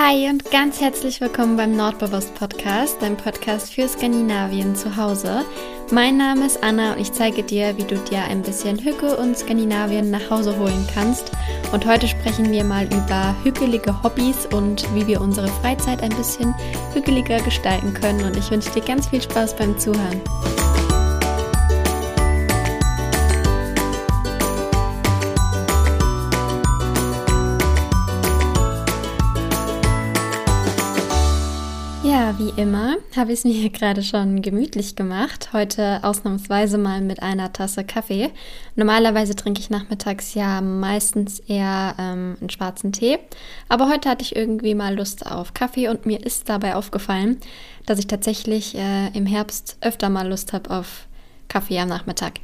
Hi und ganz herzlich willkommen beim Nordbewusst Podcast, dein Podcast für Skandinavien zu Hause. Mein Name ist Anna und ich zeige dir, wie du dir ein bisschen Hücke und Skandinavien nach Hause holen kannst. Und heute sprechen wir mal über hügelige Hobbys und wie wir unsere Freizeit ein bisschen hügeliger gestalten können. Und ich wünsche dir ganz viel Spaß beim Zuhören. Wie immer habe ich es mir gerade schon gemütlich gemacht. Heute ausnahmsweise mal mit einer Tasse Kaffee. Normalerweise trinke ich nachmittags ja meistens eher ähm, einen schwarzen Tee. Aber heute hatte ich irgendwie mal Lust auf Kaffee und mir ist dabei aufgefallen, dass ich tatsächlich äh, im Herbst öfter mal Lust habe auf Kaffee am Nachmittag.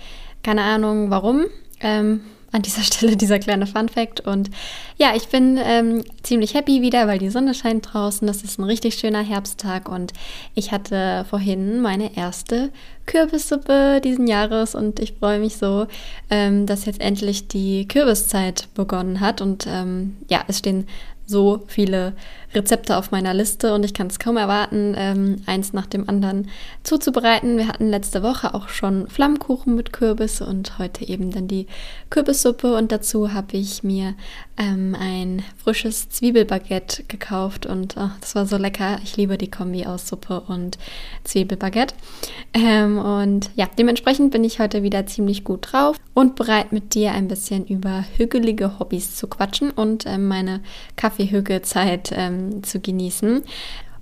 Keine Ahnung warum. Ähm, an dieser Stelle dieser kleine Fun Fact. Und ja, ich bin ähm, ziemlich happy wieder, weil die Sonne scheint draußen. Das ist ein richtig schöner Herbsttag und ich hatte vorhin meine erste Kürbissuppe diesen Jahres und ich freue mich so, ähm, dass jetzt endlich die Kürbiszeit begonnen hat. Und ähm, ja, es stehen so viele Rezepte auf meiner Liste und ich kann es kaum erwarten, ähm, eins nach dem anderen zuzubereiten. Wir hatten letzte Woche auch schon Flammkuchen mit Kürbis und heute eben dann die Kürbissuppe und dazu habe ich mir ähm, ein frisches Zwiebelbaguette gekauft und oh, das war so lecker. Ich liebe die Kombi aus Suppe und Zwiebelbaguette. Ähm, und ja, dementsprechend bin ich heute wieder ziemlich gut drauf und bereit mit dir ein bisschen über hügelige Hobbys zu quatschen und ähm, meine Kaffeehügelzeit ähm, zu genießen.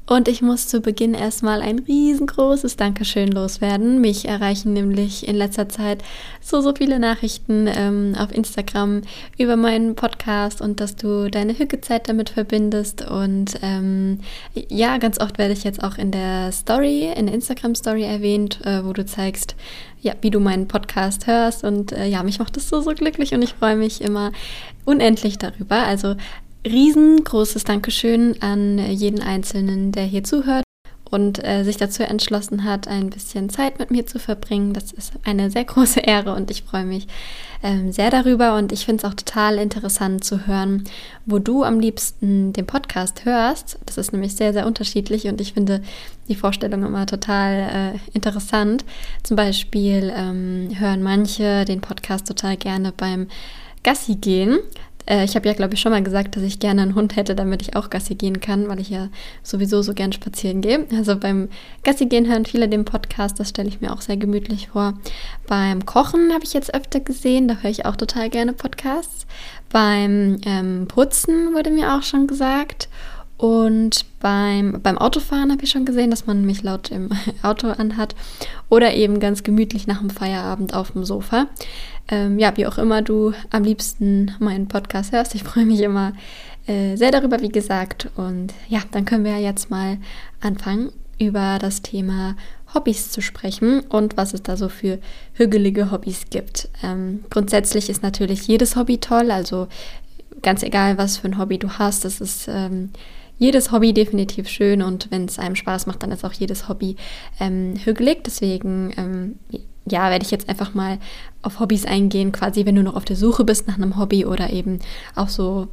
Und ich muss zu Beginn erstmal ein riesengroßes Dankeschön loswerden. Mich erreichen nämlich in letzter Zeit so, so viele Nachrichten ähm, auf Instagram über meinen Podcast und dass du deine Hückezeit damit verbindest. Und ähm, ja, ganz oft werde ich jetzt auch in der Story, in der Instagram-Story erwähnt, äh, wo du zeigst, ja, wie du meinen Podcast hörst. Und äh, ja, mich macht das so, so glücklich und ich freue mich immer unendlich darüber. Also riesengroßes Dankeschön an jeden Einzelnen, der hier zuhört und äh, sich dazu entschlossen hat, ein bisschen Zeit mit mir zu verbringen. Das ist eine sehr große Ehre und ich freue mich ähm, sehr darüber. Und ich finde es auch total interessant zu hören, wo du am liebsten den Podcast hörst. Das ist nämlich sehr, sehr unterschiedlich und ich finde die Vorstellung immer total äh, interessant. Zum Beispiel ähm, hören manche den Podcast total gerne beim Gassi gehen. Äh, ich habe ja, glaube ich, schon mal gesagt, dass ich gerne einen Hund hätte, damit ich auch Gassi gehen kann, weil ich ja sowieso so gern spazieren gehe. Also beim Gassi gehen hören viele den Podcast, das stelle ich mir auch sehr gemütlich vor. Beim Kochen habe ich jetzt öfter gesehen, da höre ich auch total gerne Podcasts. Beim ähm, Putzen wurde mir auch schon gesagt. Und beim, beim Autofahren habe ich schon gesehen, dass man mich laut im Auto anhat. Oder eben ganz gemütlich nach dem Feierabend auf dem Sofa. Ähm, ja, wie auch immer du am liebsten meinen Podcast hörst. Ich freue mich immer äh, sehr darüber, wie gesagt. Und ja, dann können wir jetzt mal anfangen, über das Thema Hobbys zu sprechen und was es da so für hügelige Hobbys gibt. Ähm, grundsätzlich ist natürlich jedes Hobby toll, also ganz egal, was für ein Hobby du hast, das ist ähm, jedes Hobby definitiv schön und wenn es einem Spaß macht, dann ist auch jedes Hobby ähm, hügelig. Deswegen, ähm, ja, werde ich jetzt einfach mal auf Hobbys eingehen, quasi wenn du noch auf der Suche bist nach einem Hobby oder eben auch so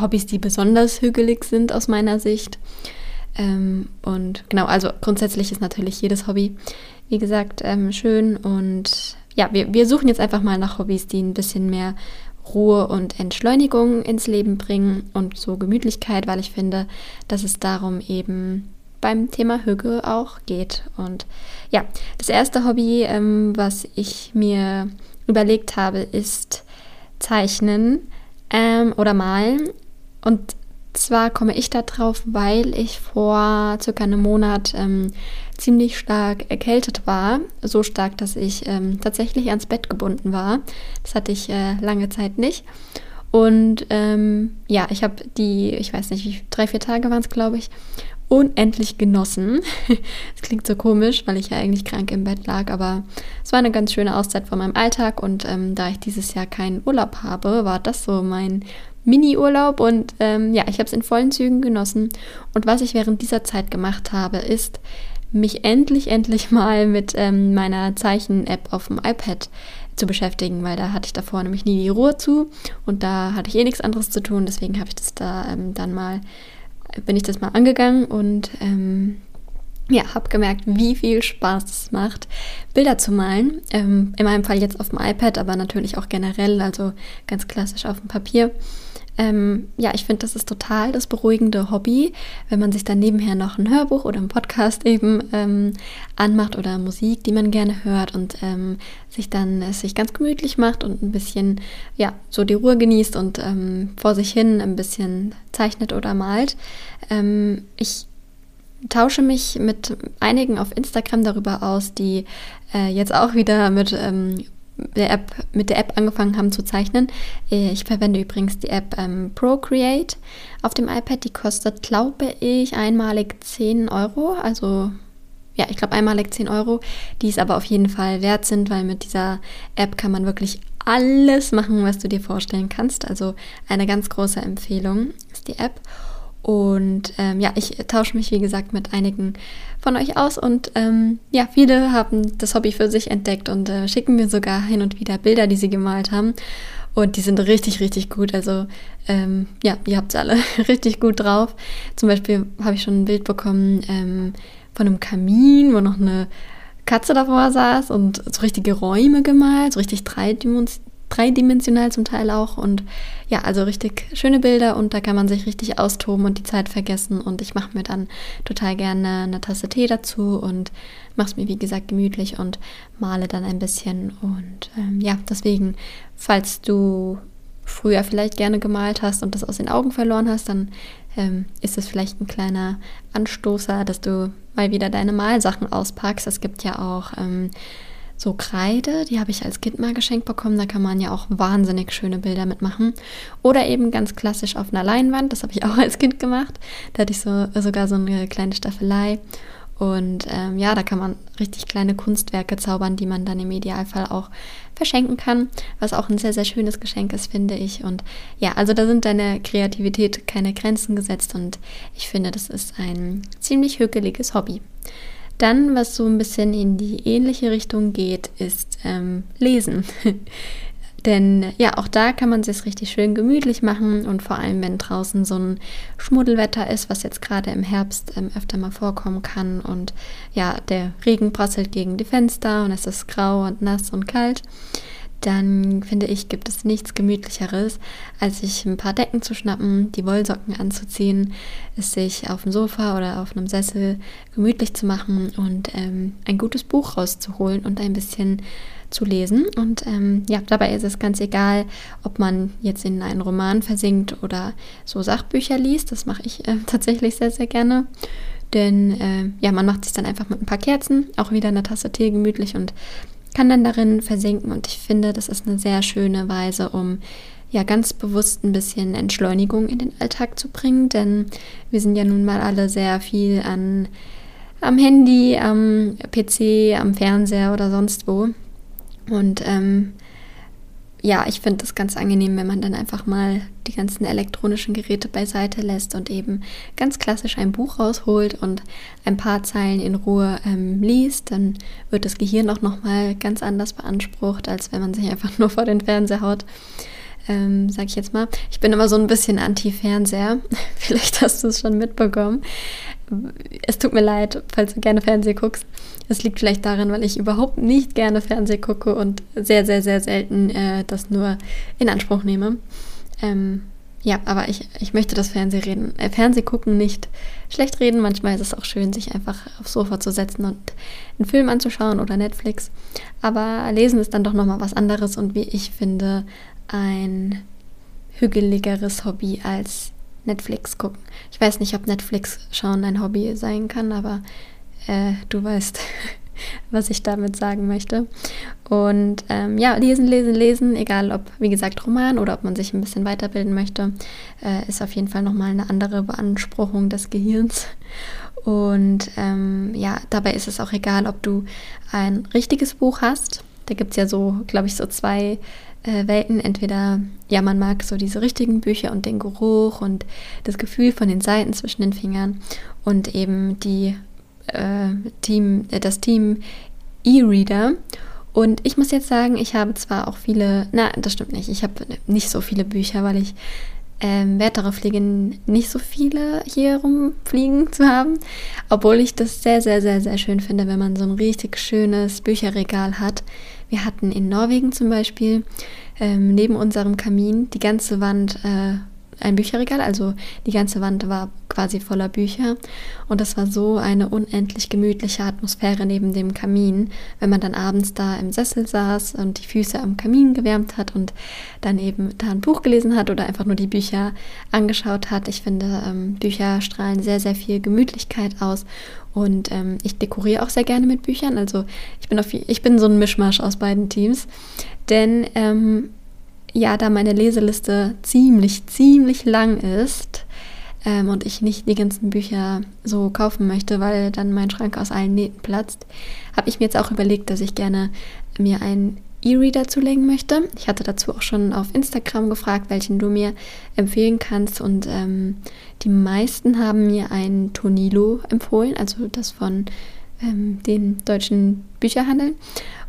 Hobbys, die besonders hügelig sind aus meiner Sicht. Ähm, und genau, also grundsätzlich ist natürlich jedes Hobby, wie gesagt, ähm, schön und ja, wir, wir suchen jetzt einfach mal nach Hobbys, die ein bisschen mehr Ruhe und Entschleunigung ins Leben bringen und so Gemütlichkeit, weil ich finde, dass es darum eben beim Thema Hüge auch geht. Und ja, das erste Hobby, ähm, was ich mir überlegt habe, ist Zeichnen ähm, oder Malen. Und zwar komme ich da drauf, weil ich vor circa einem Monat ähm, ziemlich stark erkältet war. So stark, dass ich ähm, tatsächlich ans Bett gebunden war. Das hatte ich äh, lange Zeit nicht. Und ähm, ja, ich habe die, ich weiß nicht, drei, vier Tage waren es, glaube ich, unendlich genossen. Es klingt so komisch, weil ich ja eigentlich krank im Bett lag, aber es war eine ganz schöne Auszeit von meinem Alltag und ähm, da ich dieses Jahr keinen Urlaub habe, war das so mein Mini-Urlaub und ähm, ja, ich habe es in vollen Zügen genossen. Und was ich während dieser Zeit gemacht habe, ist mich endlich, endlich mal mit ähm, meiner Zeichen-App auf dem iPad zu beschäftigen, weil da hatte ich davor nämlich nie die Ruhe zu und da hatte ich eh nichts anderes zu tun. Deswegen habe ich das da ähm, dann mal bin ich das mal angegangen und ähm, ja, habe gemerkt, wie viel Spaß es macht, Bilder zu malen. Ähm, in meinem Fall jetzt auf dem iPad, aber natürlich auch generell, also ganz klassisch auf dem Papier. Ähm, ja, ich finde, das ist total das beruhigende Hobby, wenn man sich dann nebenher noch ein Hörbuch oder ein Podcast eben ähm, anmacht oder Musik, die man gerne hört und ähm, sich dann es sich ganz gemütlich macht und ein bisschen, ja, so die Ruhe genießt und ähm, vor sich hin ein bisschen zeichnet oder malt. Ähm, ich tausche mich mit einigen auf Instagram darüber aus, die äh, jetzt auch wieder mit ähm, der App, mit der App angefangen haben zu zeichnen. Äh, ich verwende übrigens die App ähm, Procreate auf dem iPad. Die kostet, glaube ich, einmalig 10 Euro. Also ja, ich glaube einmalig 10 Euro, die es aber auf jeden Fall wert sind, weil mit dieser App kann man wirklich alles machen, was du dir vorstellen kannst. Also eine ganz große Empfehlung ist die App. Und ähm, ja, ich tausche mich, wie gesagt, mit einigen von euch aus. Und ähm, ja, viele haben das Hobby für sich entdeckt und äh, schicken mir sogar hin und wieder Bilder, die sie gemalt haben. Und die sind richtig, richtig gut. Also ähm, ja, ihr habt es alle richtig gut drauf. Zum Beispiel habe ich schon ein Bild bekommen ähm, von einem Kamin, wo noch eine Katze davor saß und so richtige Räume gemalt, so richtig dreidimensional dreidimensional zum Teil auch. Und ja, also richtig schöne Bilder und da kann man sich richtig austoben und die Zeit vergessen. Und ich mache mir dann total gerne eine Tasse Tee dazu und mache es mir, wie gesagt, gemütlich und male dann ein bisschen. Und ähm, ja, deswegen, falls du früher vielleicht gerne gemalt hast und das aus den Augen verloren hast, dann ähm, ist es vielleicht ein kleiner Anstoßer, dass du mal wieder deine Malsachen auspackst. Es gibt ja auch ähm, so Kreide, die habe ich als Kind mal geschenkt bekommen. Da kann man ja auch wahnsinnig schöne Bilder mitmachen. Oder eben ganz klassisch auf einer Leinwand, das habe ich auch als Kind gemacht. Da hatte ich so, sogar so eine kleine Staffelei. Und ähm, ja, da kann man richtig kleine Kunstwerke zaubern, die man dann im Idealfall auch verschenken kann, was auch ein sehr, sehr schönes Geschenk ist, finde ich. Und ja, also da sind deine Kreativität keine Grenzen gesetzt und ich finde, das ist ein ziemlich hügeliges Hobby. Dann, was so ein bisschen in die ähnliche Richtung geht, ist ähm, Lesen. Denn ja, auch da kann man es richtig schön gemütlich machen und vor allem, wenn draußen so ein Schmuddelwetter ist, was jetzt gerade im Herbst ähm, öfter mal vorkommen kann und ja, der Regen prasselt gegen die Fenster und es ist grau und nass und kalt, dann finde ich, gibt es nichts Gemütlicheres, als sich ein paar Decken zu schnappen, die Wollsocken anzuziehen, es sich auf dem Sofa oder auf einem Sessel gemütlich zu machen und ähm, ein gutes Buch rauszuholen und ein bisschen zu lesen. Und ähm, ja, dabei ist es ganz egal, ob man jetzt in einen Roman versinkt oder so Sachbücher liest. Das mache ich äh, tatsächlich sehr, sehr gerne. Denn äh, ja, man macht sich dann einfach mit ein paar Kerzen, auch wieder eine Tasse Tee gemütlich und kann dann darin versinken und ich finde, das ist eine sehr schöne Weise, um ja ganz bewusst ein bisschen Entschleunigung in den Alltag zu bringen, denn wir sind ja nun mal alle sehr viel an am Handy, am PC, am Fernseher oder sonst wo. Und ähm, ja, ich finde das ganz angenehm, wenn man dann einfach mal die ganzen elektronischen Geräte beiseite lässt und eben ganz klassisch ein Buch rausholt und ein paar Zeilen in Ruhe ähm, liest. Dann wird das Gehirn auch nochmal ganz anders beansprucht, als wenn man sich einfach nur vor den Fernseher haut. Ähm, sag ich jetzt mal. Ich bin immer so ein bisschen anti-Fernseher. Vielleicht hast du es schon mitbekommen. Es tut mir leid, falls du gerne Fernsehen guckst. Es liegt vielleicht daran, weil ich überhaupt nicht gerne Fernsehen gucke und sehr, sehr, sehr selten äh, das nur in Anspruch nehme. Ähm, ja, aber ich, ich möchte das Fernsehreden, äh, Fernsehgucken nicht schlecht reden. Manchmal ist es auch schön, sich einfach aufs Sofa zu setzen und einen Film anzuschauen oder Netflix. Aber Lesen ist dann doch nochmal was anderes und wie ich finde, ein hügeligeres Hobby als Netflix gucken. Ich weiß nicht, ob Netflix schauen ein Hobby sein kann, aber äh, du weißt, was ich damit sagen möchte. Und ähm, ja, lesen, lesen, lesen, egal ob, wie gesagt, Roman oder ob man sich ein bisschen weiterbilden möchte, äh, ist auf jeden Fall nochmal eine andere Beanspruchung des Gehirns. Und ähm, ja, dabei ist es auch egal, ob du ein richtiges Buch hast. Da gibt es ja so, glaube ich, so zwei äh, Welten. Entweder, ja, man mag so diese richtigen Bücher und den Geruch und das Gefühl von den Seiten zwischen den Fingern und eben die äh, Team, äh, das Team E-Reader. Und ich muss jetzt sagen, ich habe zwar auch viele, na, das stimmt nicht, ich habe nicht so viele Bücher, weil ich ähm, Wert darauf lege, nicht so viele hier rumfliegen zu haben. Obwohl ich das sehr, sehr, sehr, sehr schön finde, wenn man so ein richtig schönes Bücherregal hat. Wir hatten in Norwegen zum Beispiel ähm, neben unserem Kamin die ganze Wand äh, ein Bücherregal, also die ganze Wand war quasi voller Bücher und das war so eine unendlich gemütliche Atmosphäre neben dem Kamin, wenn man dann abends da im Sessel saß und die Füße am Kamin gewärmt hat und dann eben da ein Buch gelesen hat oder einfach nur die Bücher angeschaut hat. Ich finde, ähm, Bücher strahlen sehr, sehr viel Gemütlichkeit aus und ähm, ich dekoriere auch sehr gerne mit Büchern. Also ich bin, auf, ich bin so ein Mischmasch aus beiden Teams, denn ähm, ja, da meine Leseliste ziemlich, ziemlich lang ist ähm, und ich nicht die ganzen Bücher so kaufen möchte, weil dann mein Schrank aus allen Nähten platzt, habe ich mir jetzt auch überlegt, dass ich gerne mir einen E-Reader zulegen möchte. Ich hatte dazu auch schon auf Instagram gefragt, welchen du mir empfehlen kannst und ähm, die meisten haben mir einen Tonilo empfohlen, also das von ähm, den deutschen Bücherhandeln.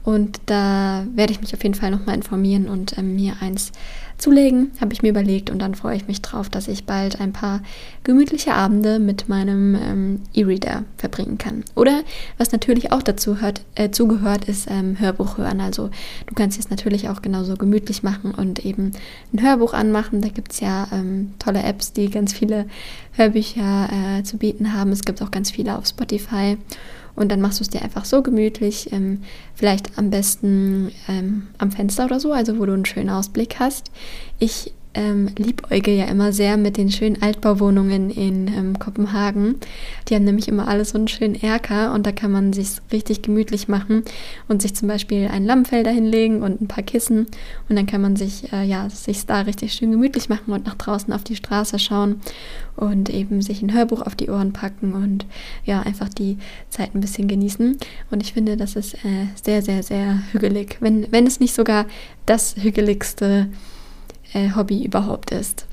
Und da werde ich mich auf jeden Fall nochmal informieren und ähm, mir eins zulegen, habe ich mir überlegt. Und dann freue ich mich drauf, dass ich bald ein paar gemütliche Abende mit meinem ähm, E-Reader verbringen kann. Oder was natürlich auch dazu hört, äh, zugehört, ist ähm, Hörbuch hören. Also du kannst es natürlich auch genauso gemütlich machen und eben ein Hörbuch anmachen. Da gibt es ja ähm, tolle Apps, die ganz viele Hörbücher äh, zu bieten haben. Es gibt auch ganz viele auf Spotify. Und dann machst du es dir einfach so gemütlich, ähm, vielleicht am besten ähm, am Fenster oder so, also wo du einen schönen Ausblick hast. Ich ähm, liebäuge ja immer sehr mit den schönen Altbauwohnungen in ähm, Kopenhagen. Die haben nämlich immer alle so einen schönen Erker und da kann man sich richtig gemütlich machen und sich zum Beispiel ein Lammfell dahinlegen und ein paar Kissen und dann kann man sich äh, ja sich da richtig schön gemütlich machen und nach draußen auf die Straße schauen und eben sich ein Hörbuch auf die Ohren packen und ja einfach die Zeit ein bisschen genießen. Und ich finde, das ist äh, sehr, sehr, sehr hügelig, wenn, wenn es nicht sogar das hügeligste äh, Hobby überhaupt ist.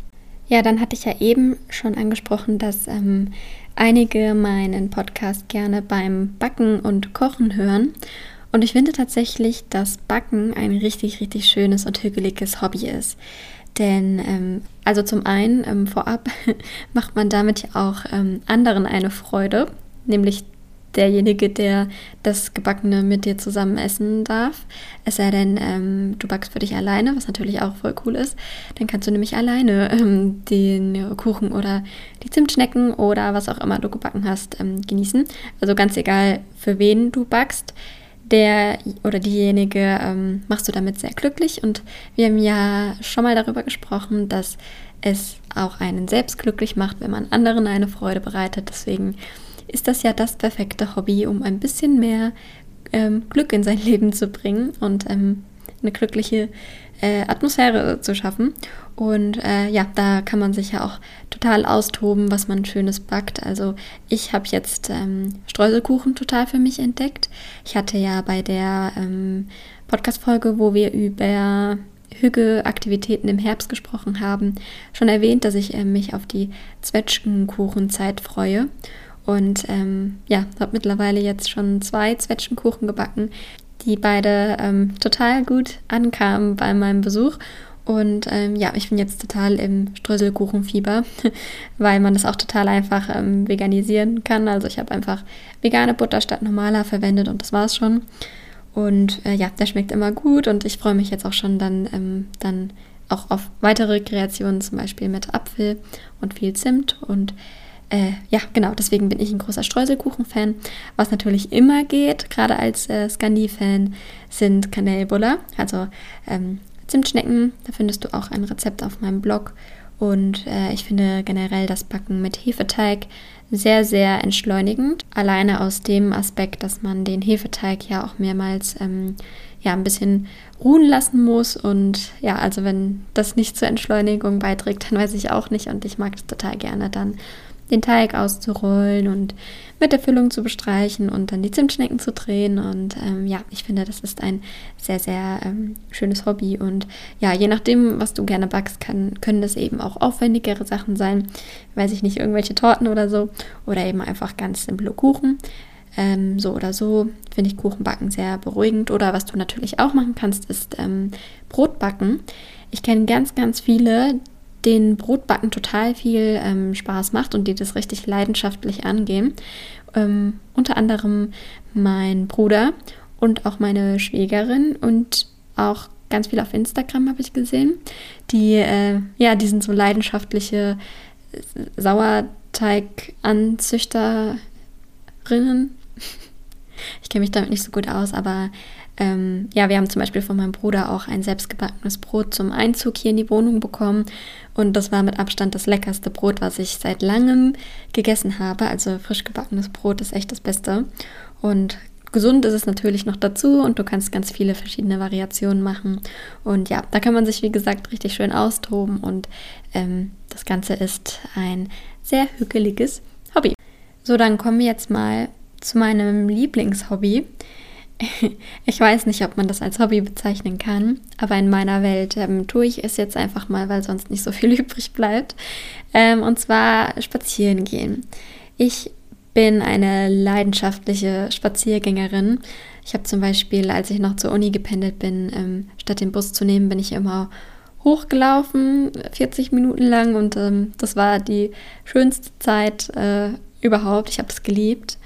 Ja, dann hatte ich ja eben schon angesprochen, dass ähm, einige meinen Podcast gerne beim Backen und Kochen hören. Und ich finde tatsächlich, dass Backen ein richtig, richtig schönes und hügeliges Hobby ist. Denn, ähm, also zum einen, ähm, vorab macht man damit ja auch ähm, anderen eine Freude, nämlich derjenige, der das Gebackene mit dir zusammen essen darf. Es sei denn, ähm, du backst für dich alleine, was natürlich auch voll cool ist. Dann kannst du nämlich alleine ähm, den Kuchen oder die Zimtschnecken oder was auch immer du gebacken hast ähm, genießen. Also ganz egal, für wen du backst. Der oder diejenige ähm, machst du damit sehr glücklich. Und wir haben ja schon mal darüber gesprochen, dass es auch einen selbst glücklich macht, wenn man anderen eine Freude bereitet. Deswegen ist das ja das perfekte Hobby, um ein bisschen mehr ähm, Glück in sein Leben zu bringen und ähm, eine glückliche äh, Atmosphäre zu schaffen. Und äh, ja, da kann man sich ja auch total austoben, was man Schönes backt. Also ich habe jetzt ähm, Streuselkuchen total für mich entdeckt. Ich hatte ja bei der ähm, Podcast-Folge, wo wir über Hügge-Aktivitäten im Herbst gesprochen haben, schon erwähnt, dass ich äh, mich auf die Zwetschgenkuchenzeit freue. Und ähm, ja, habe mittlerweile jetzt schon zwei Zwetschgenkuchen gebacken, die beide ähm, total gut ankamen bei meinem Besuch. Und ähm, ja, ich bin jetzt total im Streuselkuchenfieber, weil man das auch total einfach ähm, veganisieren kann. Also ich habe einfach vegane Butter statt normaler verwendet und das war's schon. Und äh, ja, der schmeckt immer gut und ich freue mich jetzt auch schon dann, ähm, dann auch auf weitere Kreationen, zum Beispiel mit Apfel und viel Zimt und äh, ja, genau, deswegen bin ich ein großer Streuselkuchen-Fan. Was natürlich immer geht, gerade als äh, Scandi-Fan, sind Kanelbuller, also ähm, Zimtschnecken. Da findest du auch ein Rezept auf meinem Blog. Und äh, ich finde generell das Backen mit Hefeteig sehr, sehr entschleunigend. Alleine aus dem Aspekt, dass man den Hefeteig ja auch mehrmals ähm, ja, ein bisschen ruhen lassen muss. Und ja, also wenn das nicht zur Entschleunigung beiträgt, dann weiß ich auch nicht. Und ich mag es total gerne dann den Teig auszurollen und mit der Füllung zu bestreichen und dann die Zimtschnecken zu drehen. Und ähm, ja, ich finde, das ist ein sehr, sehr ähm, schönes Hobby. Und ja, je nachdem, was du gerne backst, kann, können das eben auch aufwendigere Sachen sein. Weiß ich nicht, irgendwelche Torten oder so. Oder eben einfach ganz simple Kuchen. Ähm, so oder so finde ich Kuchenbacken sehr beruhigend. Oder was du natürlich auch machen kannst, ist ähm, Brot. Ich kenne ganz, ganz viele, den Brotbacken total viel ähm, Spaß macht und die das richtig leidenschaftlich angehen. Ähm, unter anderem mein Bruder und auch meine Schwägerin und auch ganz viel auf Instagram habe ich gesehen. Die, äh, ja, die sind so leidenschaftliche Sauerteiganzüchterinnen. Ich kenne mich damit nicht so gut aus, aber ähm, ja, wir haben zum Beispiel von meinem Bruder auch ein selbstgebackenes Brot zum Einzug hier in die Wohnung bekommen. Und das war mit Abstand das leckerste Brot, was ich seit langem gegessen habe. Also frisch gebackenes Brot ist echt das Beste. Und gesund ist es natürlich noch dazu und du kannst ganz viele verschiedene Variationen machen. Und ja, da kann man sich, wie gesagt, richtig schön austoben. Und ähm, das Ganze ist ein sehr hügeliges Hobby. So, dann kommen wir jetzt mal zu meinem Lieblingshobby. Ich weiß nicht, ob man das als Hobby bezeichnen kann, aber in meiner Welt ähm, tue ich es jetzt einfach mal, weil sonst nicht so viel übrig bleibt. Ähm, und zwar spazieren gehen. Ich bin eine leidenschaftliche Spaziergängerin. Ich habe zum Beispiel, als ich noch zur Uni gependelt bin, ähm, statt den Bus zu nehmen, bin ich immer hochgelaufen, 40 Minuten lang und ähm, das war die schönste Zeit äh, überhaupt. Ich habe es geliebt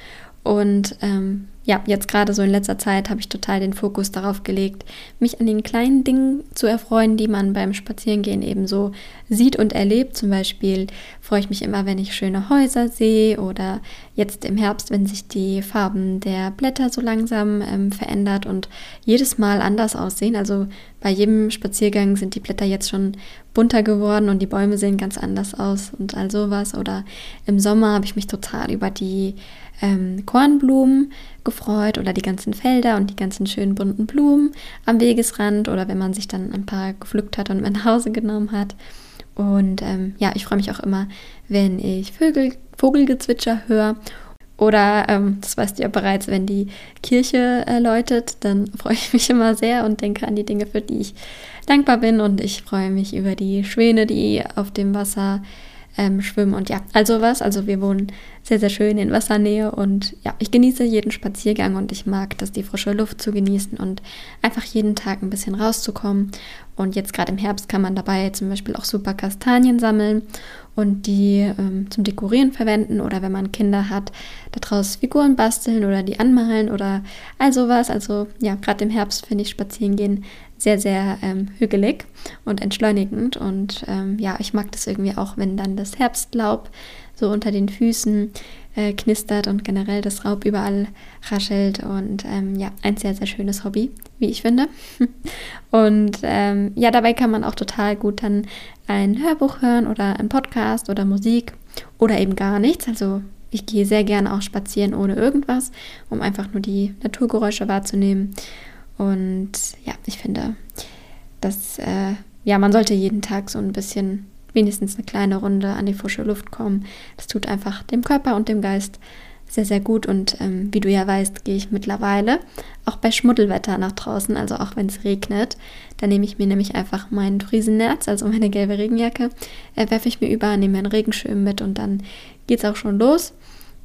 und ähm, ja, jetzt gerade so in letzter Zeit habe ich total den Fokus darauf gelegt, mich an den kleinen Dingen zu erfreuen, die man beim Spazierengehen eben so sieht und erlebt. Zum Beispiel freue ich mich immer, wenn ich schöne Häuser sehe oder jetzt im Herbst, wenn sich die Farben der Blätter so langsam ähm, verändert und jedes Mal anders aussehen. Also bei jedem Spaziergang sind die Blätter jetzt schon bunter geworden und die Bäume sehen ganz anders aus und all sowas. Oder im Sommer habe ich mich total über die ähm, Kornblumen gefreut oder die ganzen Felder und die ganzen schönen bunten Blumen am Wegesrand oder wenn man sich dann ein paar gepflückt hat und mit nach Hause genommen hat. Und ähm, ja, ich freue mich auch immer, wenn ich Vögel, Vogelgezwitscher höre. Oder, ähm, das weißt du ja bereits, wenn die Kirche äh, läutet, dann freue ich mich immer sehr und denke an die Dinge, für die ich dankbar bin. Und ich freue mich über die Schwäne, die auf dem Wasser ähm, schwimmen und ja, also was. Also wir wohnen sehr, sehr schön in Wassernähe und ja, ich genieße jeden Spaziergang und ich mag das, die frische Luft zu genießen und einfach jeden Tag ein bisschen rauszukommen. Und jetzt gerade im Herbst kann man dabei zum Beispiel auch super Kastanien sammeln und die ähm, zum Dekorieren verwenden oder wenn man Kinder hat, daraus Figuren basteln oder die anmalen oder all sowas. Also ja, gerade im Herbst finde ich spazieren gehen sehr, sehr ähm, hügelig und entschleunigend. Und ähm, ja, ich mag das irgendwie auch, wenn dann das Herbstlaub so unter den Füßen äh, knistert und generell das Raub überall raschelt. Und ähm, ja, ein sehr, sehr schönes Hobby, wie ich finde. und ähm, ja, dabei kann man auch total gut dann ein Hörbuch hören oder ein Podcast oder Musik oder eben gar nichts. Also ich gehe sehr gerne auch spazieren ohne irgendwas, um einfach nur die Naturgeräusche wahrzunehmen. Und ja, ich finde, dass äh, ja, man sollte jeden Tag so ein bisschen, wenigstens eine kleine Runde an die frische Luft kommen. Das tut einfach dem Körper und dem Geist sehr, sehr gut. Und ähm, wie du ja weißt, gehe ich mittlerweile auch bei Schmuddelwetter nach draußen, also auch wenn es regnet. Da nehme ich mir nämlich einfach meinen Friesennerz, also meine gelbe Regenjacke, äh, werfe ich mir über, nehme einen Regenschirm mit und dann geht es auch schon los.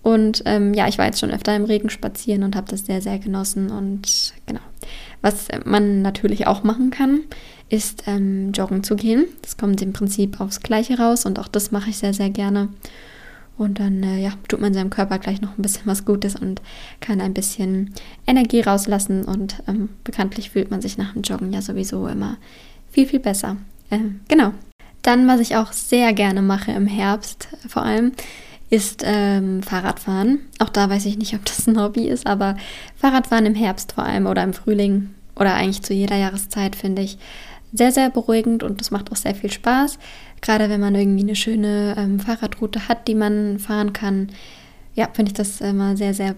Und ähm, ja, ich war jetzt schon öfter im Regen spazieren und habe das sehr, sehr genossen. Und genau. Was man natürlich auch machen kann, ist ähm, joggen zu gehen. Das kommt im Prinzip aufs Gleiche raus und auch das mache ich sehr, sehr gerne. Und dann äh, ja, tut man seinem Körper gleich noch ein bisschen was Gutes und kann ein bisschen Energie rauslassen. Und ähm, bekanntlich fühlt man sich nach dem Joggen ja sowieso immer viel, viel besser. Äh, genau. Dann, was ich auch sehr gerne mache im Herbst, vor allem, ist ähm, Fahrradfahren. Auch da weiß ich nicht, ob das ein Hobby ist, aber Fahrradfahren im Herbst vor allem oder im Frühling oder eigentlich zu jeder Jahreszeit finde ich sehr, sehr beruhigend und das macht auch sehr viel Spaß. Gerade wenn man irgendwie eine schöne ähm, Fahrradroute hat, die man fahren kann. Ja, finde ich das immer sehr, sehr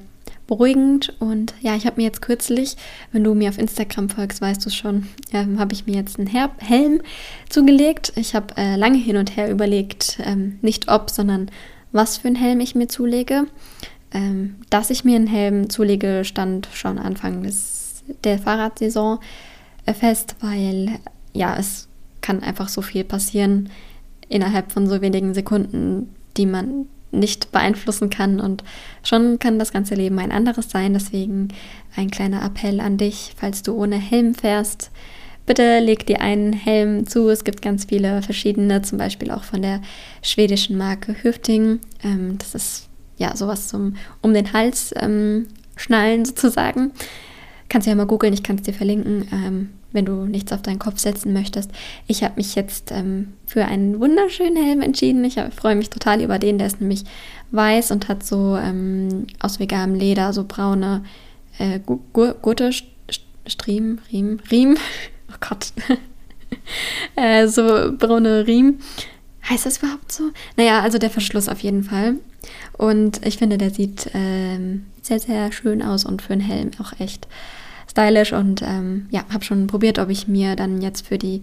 beruhigend. Und ja, ich habe mir jetzt kürzlich, wenn du mir auf Instagram folgst, weißt du schon, ähm, habe ich mir jetzt einen Her Helm zugelegt. Ich habe äh, lange hin und her überlegt, ähm, nicht ob, sondern was für einen Helm ich mir zulege. Ähm, dass ich mir einen Helm zulege, stand schon Anfang des, der Fahrradsaison äh, fest, weil ja, es kann einfach so viel passieren innerhalb von so wenigen Sekunden, die man nicht beeinflussen kann. Und schon kann das ganze Leben ein anderes sein. Deswegen ein kleiner Appell an dich, falls du ohne Helm fährst, bitte leg dir einen Helm zu. Es gibt ganz viele verschiedene, zum Beispiel auch von der schwedischen Marke Hüfting. Ähm, das ist ja sowas zum um den Hals ähm, schnallen sozusagen. Kannst du ja mal googeln, ich kann es dir verlinken, ähm, wenn du nichts auf deinen Kopf setzen möchtest. Ich habe mich jetzt ähm, für einen wunderschönen Helm entschieden. Ich freue mich total über den. Der ist nämlich weiß und hat so ähm, aus veganem Leder so braune äh, Gurte, Striemen, Riemen, Riemen, oh Gott, äh, so braune Riemen. Heißt das überhaupt so? Naja, also der Verschluss auf jeden Fall. Und ich finde, der sieht ähm, sehr, sehr schön aus und für einen Helm auch echt stylisch. Und ähm, ja, habe schon probiert, ob ich mir dann jetzt für die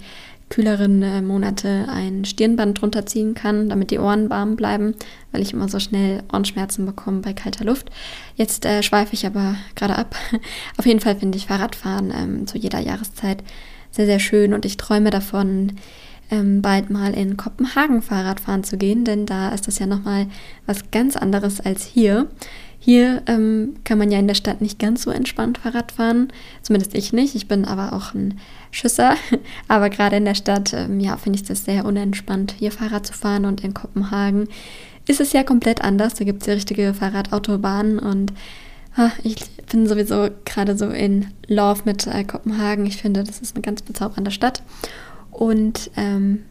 kühleren äh, Monate ein Stirnband drunter ziehen kann, damit die Ohren warm bleiben, weil ich immer so schnell Ohrenschmerzen bekomme bei kalter Luft. Jetzt äh, schweife ich aber gerade ab. Auf jeden Fall finde ich Fahrradfahren ähm, zu jeder Jahreszeit sehr, sehr schön und ich träume davon, ähm, bald mal in Kopenhagen Fahrrad fahren zu gehen, denn da ist das ja nochmal was ganz anderes als hier. Hier ähm, kann man ja in der Stadt nicht ganz so entspannt Fahrrad fahren, zumindest ich nicht. Ich bin aber auch ein Schüsser, aber gerade in der Stadt, ähm, ja, finde ich das sehr unentspannt, hier Fahrrad zu fahren und in Kopenhagen ist es ja komplett anders. Da gibt es ja richtige Fahrradautobahnen und ah, ich bin sowieso gerade so in Love mit äh, Kopenhagen. Ich finde, das ist eine ganz bezaubernde Stadt. Und ähm,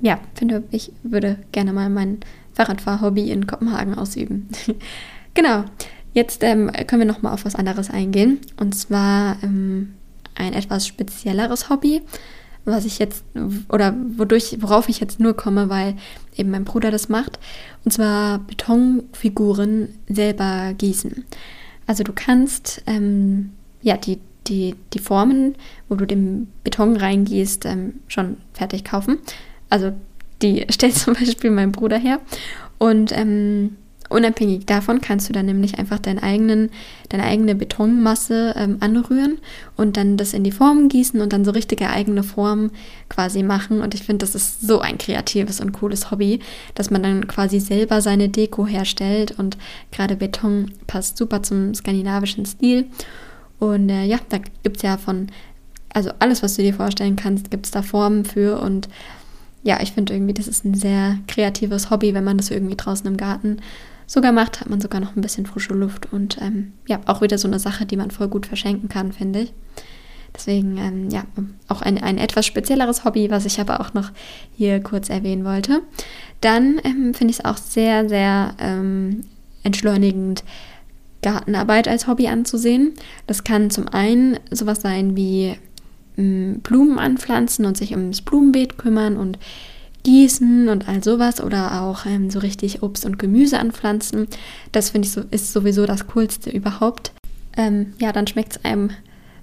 ja, finde, ich würde gerne mal mein Fahrradfahr-Hobby in Kopenhagen ausüben. genau. Jetzt ähm, können wir noch mal auf was anderes eingehen. Und zwar ähm, ein etwas spezielleres Hobby, was ich jetzt oder wodurch, worauf ich jetzt nur komme, weil eben mein Bruder das macht. Und zwar Betonfiguren selber gießen. Also du kannst ähm, ja die die, die Formen, wo du den Beton reingehst, ähm, schon fertig kaufen. Also die stellt zum Beispiel mein Bruder her. Und ähm, unabhängig davon kannst du dann nämlich einfach deinen eigenen, deine eigene Betonmasse ähm, anrühren und dann das in die Formen gießen und dann so richtige eigene Formen quasi machen. Und ich finde, das ist so ein kreatives und cooles Hobby, dass man dann quasi selber seine Deko herstellt. Und gerade Beton passt super zum skandinavischen Stil. Und äh, ja, da gibt es ja von, also alles, was du dir vorstellen kannst, gibt es da Formen für. Und ja, ich finde irgendwie, das ist ein sehr kreatives Hobby, wenn man das irgendwie draußen im Garten sogar macht, hat man sogar noch ein bisschen frische Luft. Und ähm, ja, auch wieder so eine Sache, die man voll gut verschenken kann, finde ich. Deswegen, ähm, ja, auch ein, ein etwas spezielleres Hobby, was ich aber auch noch hier kurz erwähnen wollte. Dann ähm, finde ich es auch sehr, sehr ähm, entschleunigend, Gartenarbeit als Hobby anzusehen. Das kann zum einen sowas sein wie ähm, Blumen anpflanzen und sich ums Blumenbeet kümmern und gießen und all sowas oder auch ähm, so richtig Obst und Gemüse anpflanzen. Das finde ich so, ist sowieso das Coolste überhaupt. Ähm, ja, dann schmeckt es einem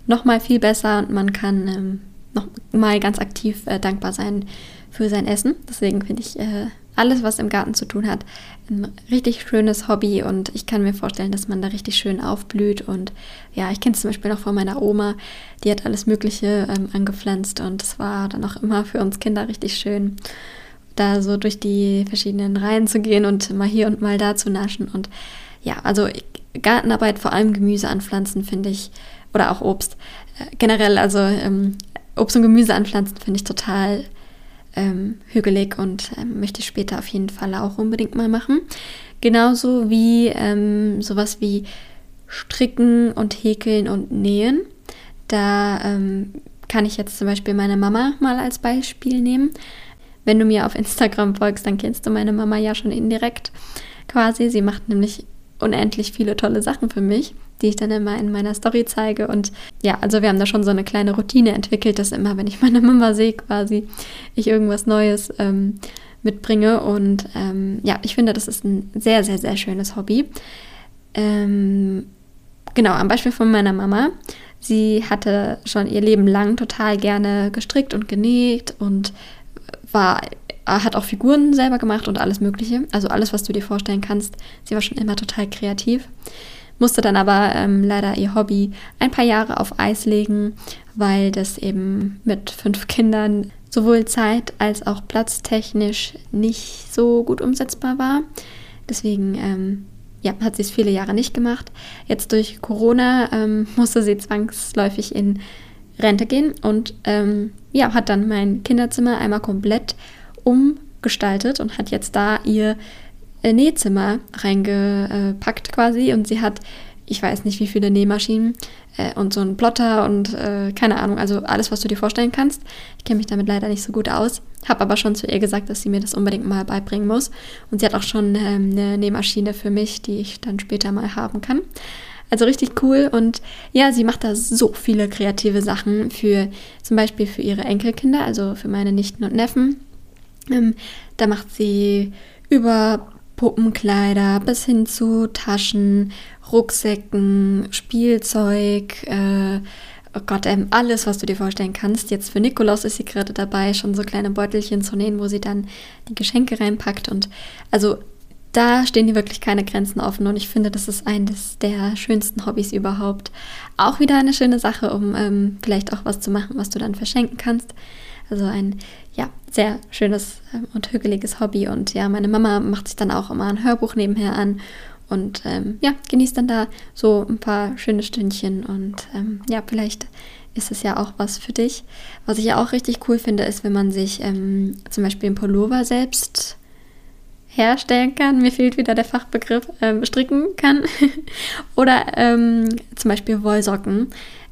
noch mal viel besser und man kann ähm, noch mal ganz aktiv äh, dankbar sein für sein Essen. Deswegen finde ich äh, alles, was im Garten zu tun hat, ein richtig schönes Hobby und ich kann mir vorstellen, dass man da richtig schön aufblüht. Und ja, ich kenne es zum Beispiel noch von meiner Oma, die hat alles Mögliche ähm, angepflanzt und es war dann auch immer für uns Kinder richtig schön, da so durch die verschiedenen Reihen zu gehen und mal hier und mal da zu naschen. Und ja, also Gartenarbeit, vor allem Gemüse anpflanzen, finde ich, oder auch Obst. Äh, generell, also ähm, Obst und Gemüse anpflanzen finde ich total ähm, hügelig und ähm, möchte ich später auf jeden Fall auch unbedingt mal machen. Genauso wie ähm, sowas wie Stricken und Häkeln und Nähen. Da ähm, kann ich jetzt zum Beispiel meine Mama mal als Beispiel nehmen. Wenn du mir auf Instagram folgst, dann kennst du meine Mama ja schon indirekt quasi. Sie macht nämlich unendlich viele tolle Sachen für mich die ich dann immer in meiner Story zeige. Und ja, also wir haben da schon so eine kleine Routine entwickelt, dass immer, wenn ich meine Mama sehe, quasi ich irgendwas Neues ähm, mitbringe. Und ähm, ja, ich finde, das ist ein sehr, sehr, sehr schönes Hobby. Ähm, genau, am Beispiel von meiner Mama. Sie hatte schon ihr Leben lang total gerne gestrickt und genäht und war hat auch Figuren selber gemacht und alles Mögliche. Also alles, was du dir vorstellen kannst. Sie war schon immer total kreativ musste dann aber ähm, leider ihr Hobby ein paar Jahre auf Eis legen, weil das eben mit fünf Kindern sowohl zeit- als auch platztechnisch nicht so gut umsetzbar war. Deswegen ähm, ja, hat sie es viele Jahre nicht gemacht. Jetzt durch Corona ähm, musste sie zwangsläufig in Rente gehen und ähm, ja, hat dann mein Kinderzimmer einmal komplett umgestaltet und hat jetzt da ihr Nähzimmer reingepackt quasi und sie hat ich weiß nicht wie viele Nähmaschinen äh, und so ein Plotter und äh, keine Ahnung, also alles, was du dir vorstellen kannst. Ich kenne mich damit leider nicht so gut aus, habe aber schon zu ihr gesagt, dass sie mir das unbedingt mal beibringen muss. Und sie hat auch schon ähm, eine Nähmaschine für mich, die ich dann später mal haben kann. Also richtig cool und ja, sie macht da so viele kreative Sachen für zum Beispiel für ihre Enkelkinder, also für meine Nichten und Neffen. Ähm, da macht sie über Puppenkleider bis hin zu Taschen, Rucksäcken, Spielzeug, äh, oh Gott, ähm, alles, was du dir vorstellen kannst. Jetzt für Nikolaus ist sie gerade dabei, schon so kleine Beutelchen zu nähen, wo sie dann die Geschenke reinpackt. Und also da stehen dir wirklich keine Grenzen offen und ich finde, das ist eines der schönsten Hobbys überhaupt. Auch wieder eine schöne Sache, um ähm, vielleicht auch was zu machen, was du dann verschenken kannst. Also ein ja, sehr schönes ähm, und hügeliges Hobby. Und ja, meine Mama macht sich dann auch immer ein Hörbuch nebenher an und ähm, ja, genießt dann da so ein paar schöne Stündchen. Und ähm, ja, vielleicht ist es ja auch was für dich. Was ich ja auch richtig cool finde, ist, wenn man sich ähm, zum Beispiel einen Pullover selbst herstellen kann. Mir fehlt wieder der Fachbegriff, ähm, stricken kann. Oder ähm, zum Beispiel Wollsocken.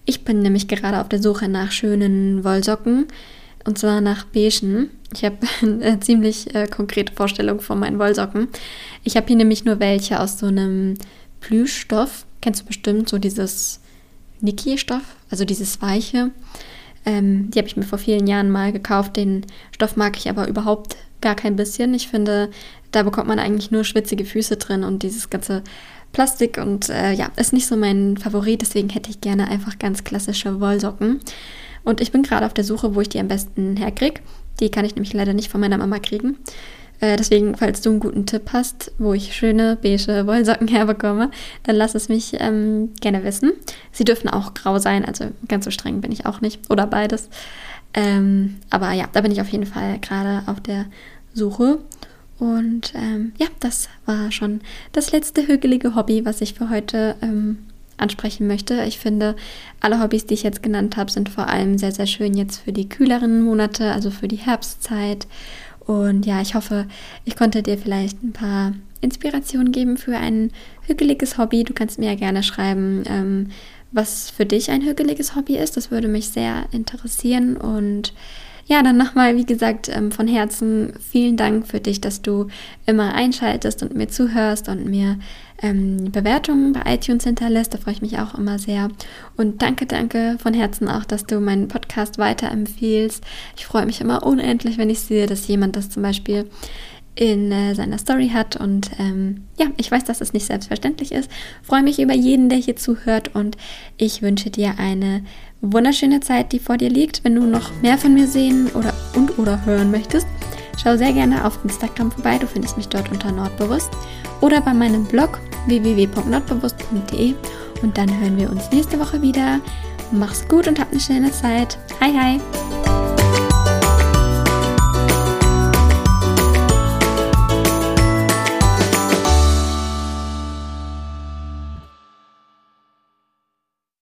Ich bin nämlich gerade auf der Suche nach schönen Wollsocken und zwar nach Beigen. Ich habe eine ziemlich äh, konkrete Vorstellung von meinen Wollsocken. Ich habe hier nämlich nur welche aus so einem Plüschstoff. Kennst du bestimmt so dieses Niki-Stoff, also dieses weiche. Ähm, die habe ich mir vor vielen Jahren mal gekauft. Den Stoff mag ich aber überhaupt gar kein bisschen. Ich finde, da bekommt man eigentlich nur schwitzige Füße drin und dieses ganze Plastik und äh, ja, ist nicht so mein Favorit. Deswegen hätte ich gerne einfach ganz klassische Wollsocken. Und ich bin gerade auf der Suche, wo ich die am besten herkriege. Die kann ich nämlich leider nicht von meiner Mama kriegen. Äh, deswegen, falls du einen guten Tipp hast, wo ich schöne beige Wollsocken herbekomme, dann lass es mich ähm, gerne wissen. Sie dürfen auch grau sein, also ganz so streng bin ich auch nicht. Oder beides. Ähm, aber ja, da bin ich auf jeden Fall gerade auf der Suche. Und ähm, ja, das war schon das letzte hügelige Hobby, was ich für heute ähm, ansprechen möchte. Ich finde, alle Hobbys, die ich jetzt genannt habe, sind vor allem sehr, sehr schön jetzt für die kühleren Monate, also für die Herbstzeit. Und ja, ich hoffe, ich konnte dir vielleicht ein paar Inspirationen geben für ein hügeliges Hobby. Du kannst mir ja gerne schreiben, ähm, was für dich ein hügeliges Hobby ist. Das würde mich sehr interessieren. Und ja, dann nochmal, wie gesagt, ähm, von Herzen vielen Dank für dich, dass du immer einschaltest und mir zuhörst und mir ähm, Bewertungen bei iTunes hinterlässt. Da freue ich mich auch immer sehr. Und danke, danke von Herzen auch, dass du meinen Podcast weiterempfiehlst. Ich freue mich immer unendlich, wenn ich sehe, dass jemand das zum Beispiel in äh, seiner Story hat. Und ähm, ja, ich weiß, dass es nicht selbstverständlich ist. Freue mich über jeden, der hier zuhört. Und ich wünsche dir eine wunderschöne Zeit, die vor dir liegt. Wenn du noch mehr von mir sehen oder und oder hören möchtest, schau sehr gerne auf Instagram vorbei. Du findest mich dort unter Nordbewusst oder bei meinem Blog www.nordbewusst.de und dann hören wir uns nächste Woche wieder. Mach's gut und hab eine schöne Zeit. Hi, hi!